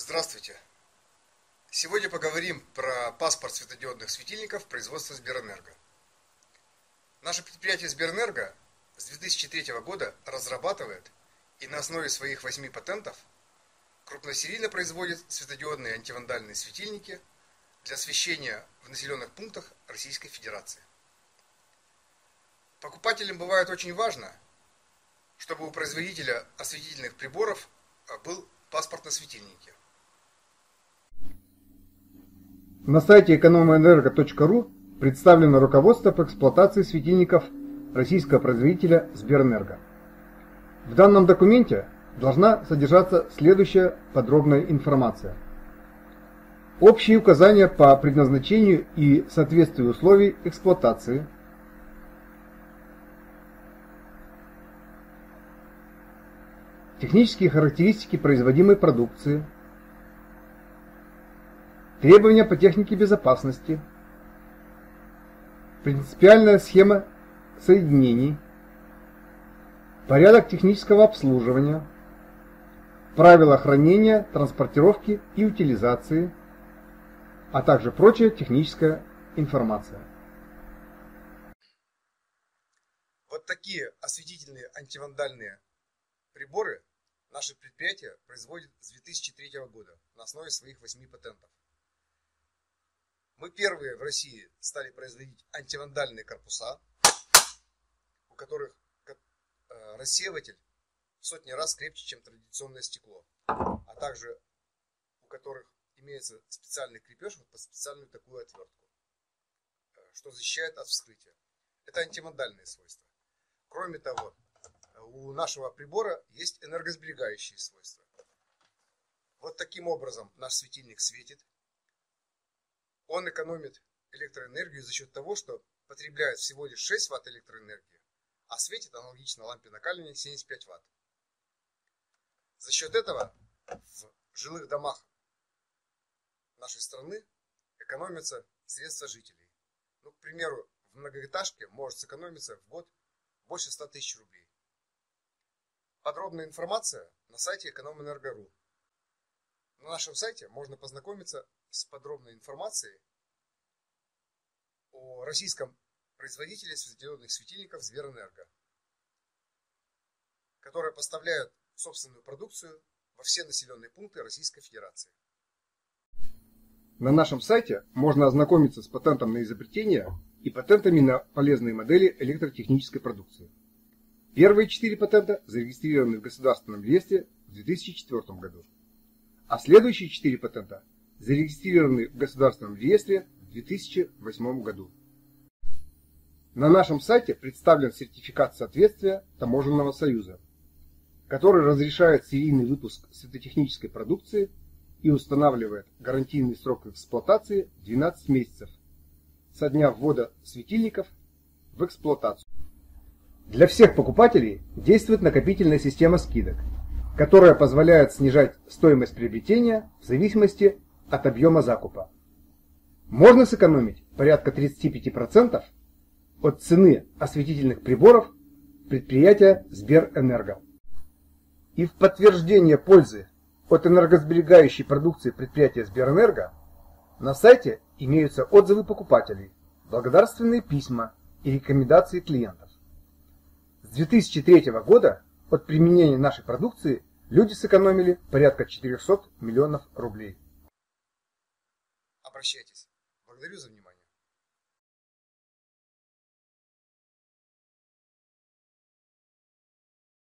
Здравствуйте! Сегодня поговорим про паспорт светодиодных светильников производства Сберэнерго. Наше предприятие Сберэнерго с 2003 года разрабатывает и на основе своих восьми патентов крупносерийно производит светодиодные антивандальные светильники для освещения в населенных пунктах Российской Федерации. Покупателям бывает очень важно, чтобы у производителя осветительных приборов а, был паспорт на светильнике. На сайте экономэнерго.ру представлено руководство по эксплуатации светильников российского производителя Сберэнерго. В данном документе должна содержаться следующая подробная информация. Общие указания по предназначению и соответствию условий эксплуатации – технические характеристики производимой продукции, требования по технике безопасности, принципиальная схема соединений, порядок технического обслуживания, правила хранения, транспортировки и утилизации, а также прочая техническая информация. Вот такие осветительные антивандальные приборы Наше предприятие производит с 2003 года на основе своих восьми патентов. Мы первые в России стали производить антивандальные корпуса, у которых э, рассеиватель сотни раз крепче, чем традиционное стекло, а также у которых имеется специальный крепеж вот под специальную такую отвертку, э, что защищает от вскрытия. Это антивандальные свойства. Кроме того, у нашего прибора есть энергосберегающие свойства. Вот таким образом наш светильник светит. Он экономит электроэнергию за счет того, что потребляет всего лишь 6 Вт электроэнергии, а светит аналогично лампе накаливания 75 Вт. За счет этого в жилых домах нашей страны экономятся средства жителей. Ну, к примеру, в многоэтажке может сэкономиться в год больше 100 тысяч рублей. Подробная информация на сайте экономэнерго.ру. На нашем сайте можно познакомиться с подробной информацией о российском производителе светодиодных светильников Зверэнерго, которые поставляют собственную продукцию во все населенные пункты Российской Федерации. На нашем сайте можно ознакомиться с патентом на изобретение и патентами на полезные модели электротехнической продукции. Первые четыре патента зарегистрированы в Государственном реестре в 2004 году, а следующие четыре патента зарегистрированы в Государственном реестре в 2008 году. На нашем сайте представлен сертификат соответствия Таможенного союза, который разрешает серийный выпуск светотехнической продукции и устанавливает гарантийный срок эксплуатации 12 месяцев со дня ввода светильников в эксплуатацию. Для всех покупателей действует накопительная система скидок, которая позволяет снижать стоимость приобретения в зависимости от объема закупа. Можно сэкономить порядка 35% от цены осветительных приборов предприятия Сберэнерго. И в подтверждение пользы от энергосберегающей продукции предприятия Сберэнерго на сайте имеются отзывы покупателей, благодарственные письма и рекомендации клиентов. С 2003 года от применения нашей продукции люди сэкономили порядка 400 миллионов рублей. Обращайтесь. Благодарю за внимание.